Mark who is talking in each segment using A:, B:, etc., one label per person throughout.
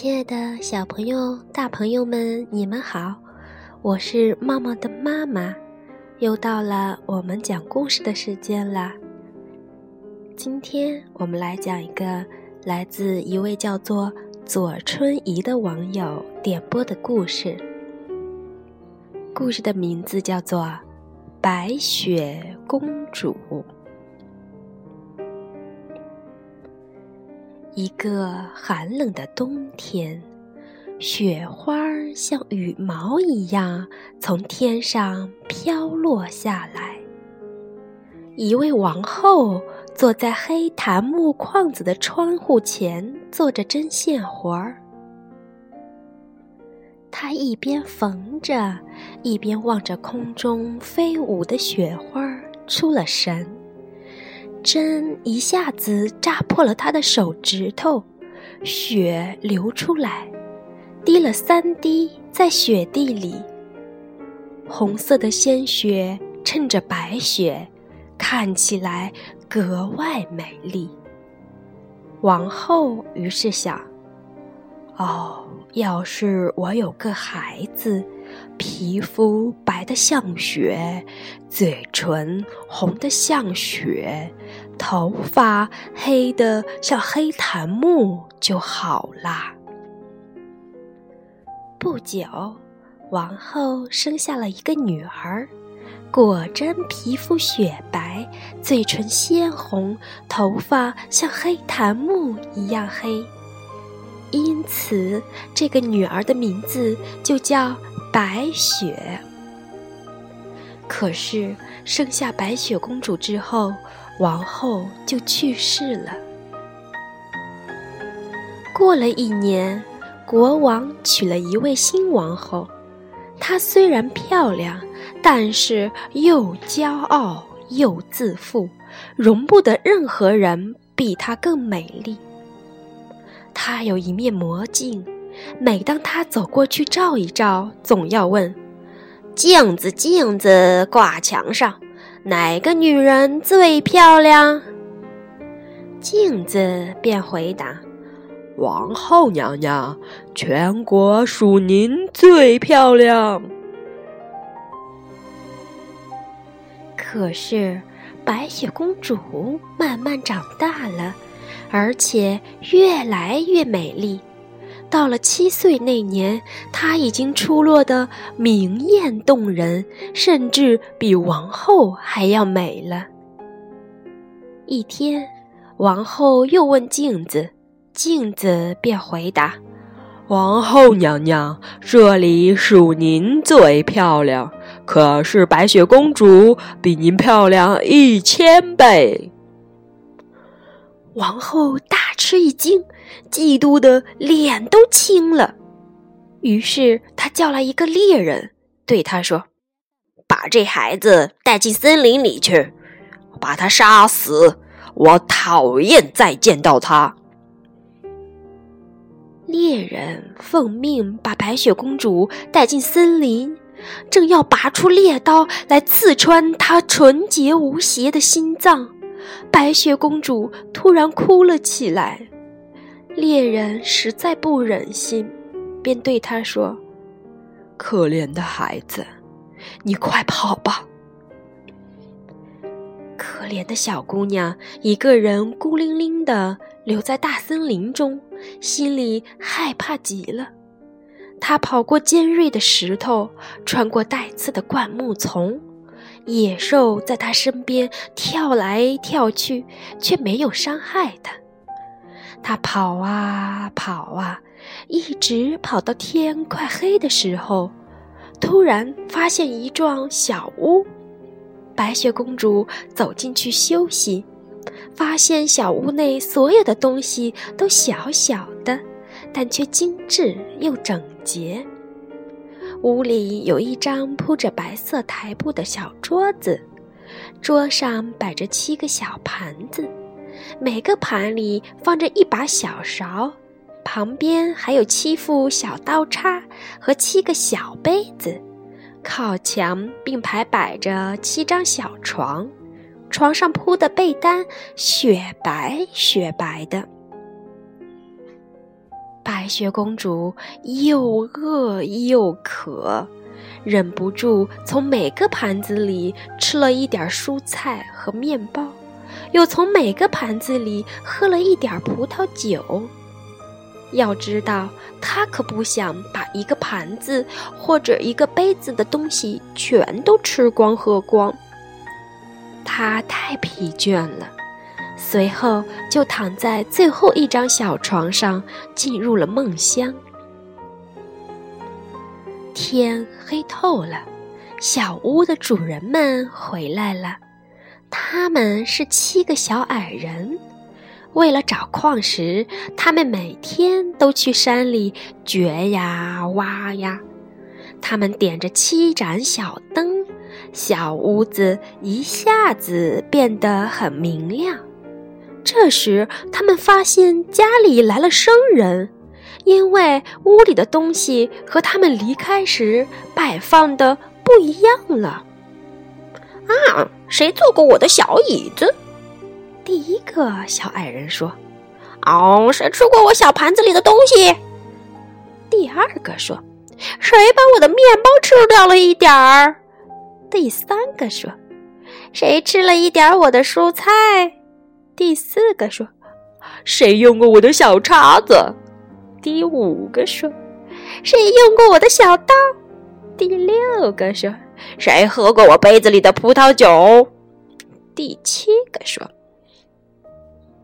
A: 亲爱的小朋友、大朋友们，你们好！我是茂茂的妈妈，又到了我们讲故事的时间了。今天我们来讲一个来自一位叫做左春怡的网友点播的故事。故事的名字叫做《白雪公主》。一个寒冷的冬天，雪花像羽毛一样从天上飘落下来。一位王后坐在黑檀木框子的窗户前，做着针线活儿。她一边缝着，一边望着空中飞舞的雪花，出了神。针一下子扎破了他的手指头，血流出来，滴了三滴在雪地里。红色的鲜血衬着白雪，看起来格外美丽。王后于是想：哦，要是我有个孩子。皮肤白的像雪，嘴唇红的像雪，头发黑的像黑檀木就好啦。不久，王后生下了一个女儿，果真皮肤雪白，嘴唇鲜红，头发像黑檀木一样黑。因此，这个女儿的名字就叫。白雪。可是生下白雪公主之后，王后就去世了。过了一年，国王娶了一位新王后。她虽然漂亮，但是又骄傲又自负，容不得任何人比她更美丽。她有一面魔镜。每当他走过去照一照，总要问：“镜子，镜子，挂墙上，哪个女人最漂亮？”镜子便回答：“王后娘娘，全国属您最漂亮。”可是，白雪公主慢慢长大了，而且越来越美丽。到了七岁那年，她已经出落得明艳动人，甚至比王后还要美了。一天，王后又问镜子，镜子便回答：“王后娘娘，这里属您最漂亮，可是白雪公主比您漂亮一千倍。”王后大吃一惊。嫉妒的脸都青了，于是他叫来一个猎人，对他说：“把这孩子带进森林里去，把他杀死。我讨厌再见到他。”猎人奉命把白雪公主带进森林，正要拔出猎刀来刺穿她纯洁无邪的心脏，白雪公主突然哭了起来。猎人实在不忍心，便对他说：“可怜的孩子，你快跑吧！”可怜的小姑娘一个人孤零零的留在大森林中，心里害怕极了。她跑过尖锐的石头，穿过带刺的灌木丛，野兽在她身边跳来跳去，却没有伤害她。他跑啊跑啊，一直跑到天快黑的时候，突然发现一幢小屋。白雪公主走进去休息，发现小屋内所有的东西都小小的，但却精致又整洁。屋里有一张铺着白色台布的小桌子，桌上摆着七个小盘子。每个盘里放着一把小勺，旁边还有七副小刀叉和七个小杯子。靠墙并排摆着七张小床，床上铺的被单雪白雪白的。白雪公主又饿又渴，忍不住从每个盘子里吃了一点蔬菜和面包，又从每个盘子里喝了一点葡萄酒。要知道，他可不想把一个盘子或者一个杯子的东西全都吃光喝光。他太疲倦了。随后就躺在最后一张小床上，进入了梦乡。天黑透了，小屋的主人们回来了。他们是七个小矮人，为了找矿石，他们每天都去山里掘呀挖呀。他们点着七盏小灯，小屋子一下子变得很明亮。这时，他们发现家里来了生人，因为屋里的东西和他们离开时摆放的不一样了。
B: 啊，谁坐过我的小椅子？
A: 第一个小矮人说：“
B: 哦，谁吃过我小盘子里的东西？”
A: 第二个说：“
B: 谁把我的面包吃掉了一点儿？”
A: 第三个说：“
B: 谁吃了一点我的蔬菜？”
A: 第四个说：“
B: 谁用过我的小叉子？”
A: 第五个说：“
B: 谁用过我的小刀？”
A: 第六个说：“
B: 谁喝过我杯子里的葡萄酒？”
A: 第七个说：“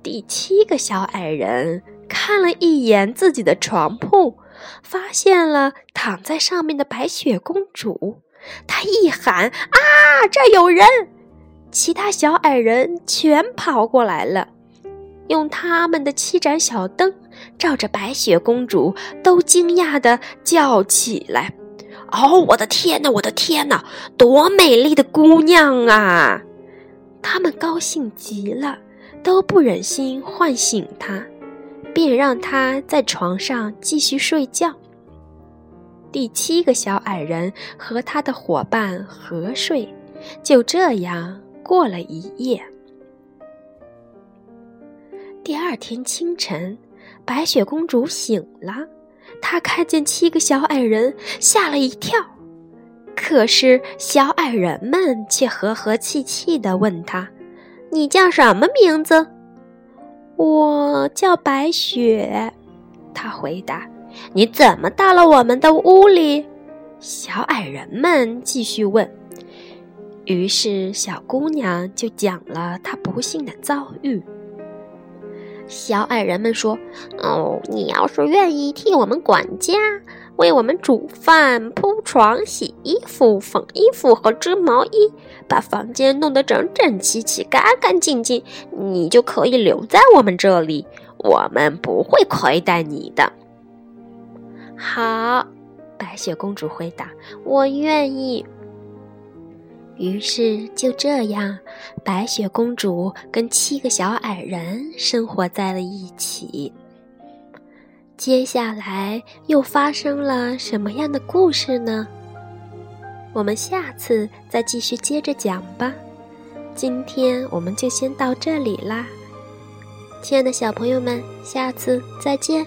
A: 第七个小矮人看了一眼自己的床铺，发现了躺在上面的白雪公主，他一喊：‘啊，这有人！’”其他小矮人全跑过来了，用他们的七盏小灯照着白雪公主，都惊讶地叫起来：“
B: 哦，我的天哪，我的天哪，多美丽的姑娘啊！”
A: 他们高兴极了，都不忍心唤醒她，便让她在床上继续睡觉。第七个小矮人和他的伙伴合睡，就这样。过了一夜，第二天清晨，白雪公主醒了，他看见七个小矮人，吓了一跳。可是小矮人们却和和气气的问他：“
B: 你叫什么名字？”“
A: 我叫白雪。”他回答。
B: “你怎么到了我们的屋里？”
A: 小矮人们继续问。于是，小姑娘就讲了她不幸的遭遇。
B: 小矮人们说：“哦，你要是愿意替我们管家，为我们煮饭、铺床、洗衣服、缝衣服和织毛衣，把房间弄得整整齐齐、干干净净，你就可以留在我们这里。我们不会亏待你的。”
A: 好，白雪公主回答：“我愿意。”于是就这样，白雪公主跟七个小矮人生活在了一起。接下来又发生了什么样的故事呢？我们下次再继续接着讲吧。今天我们就先到这里啦，亲爱的小朋友们，下次再见。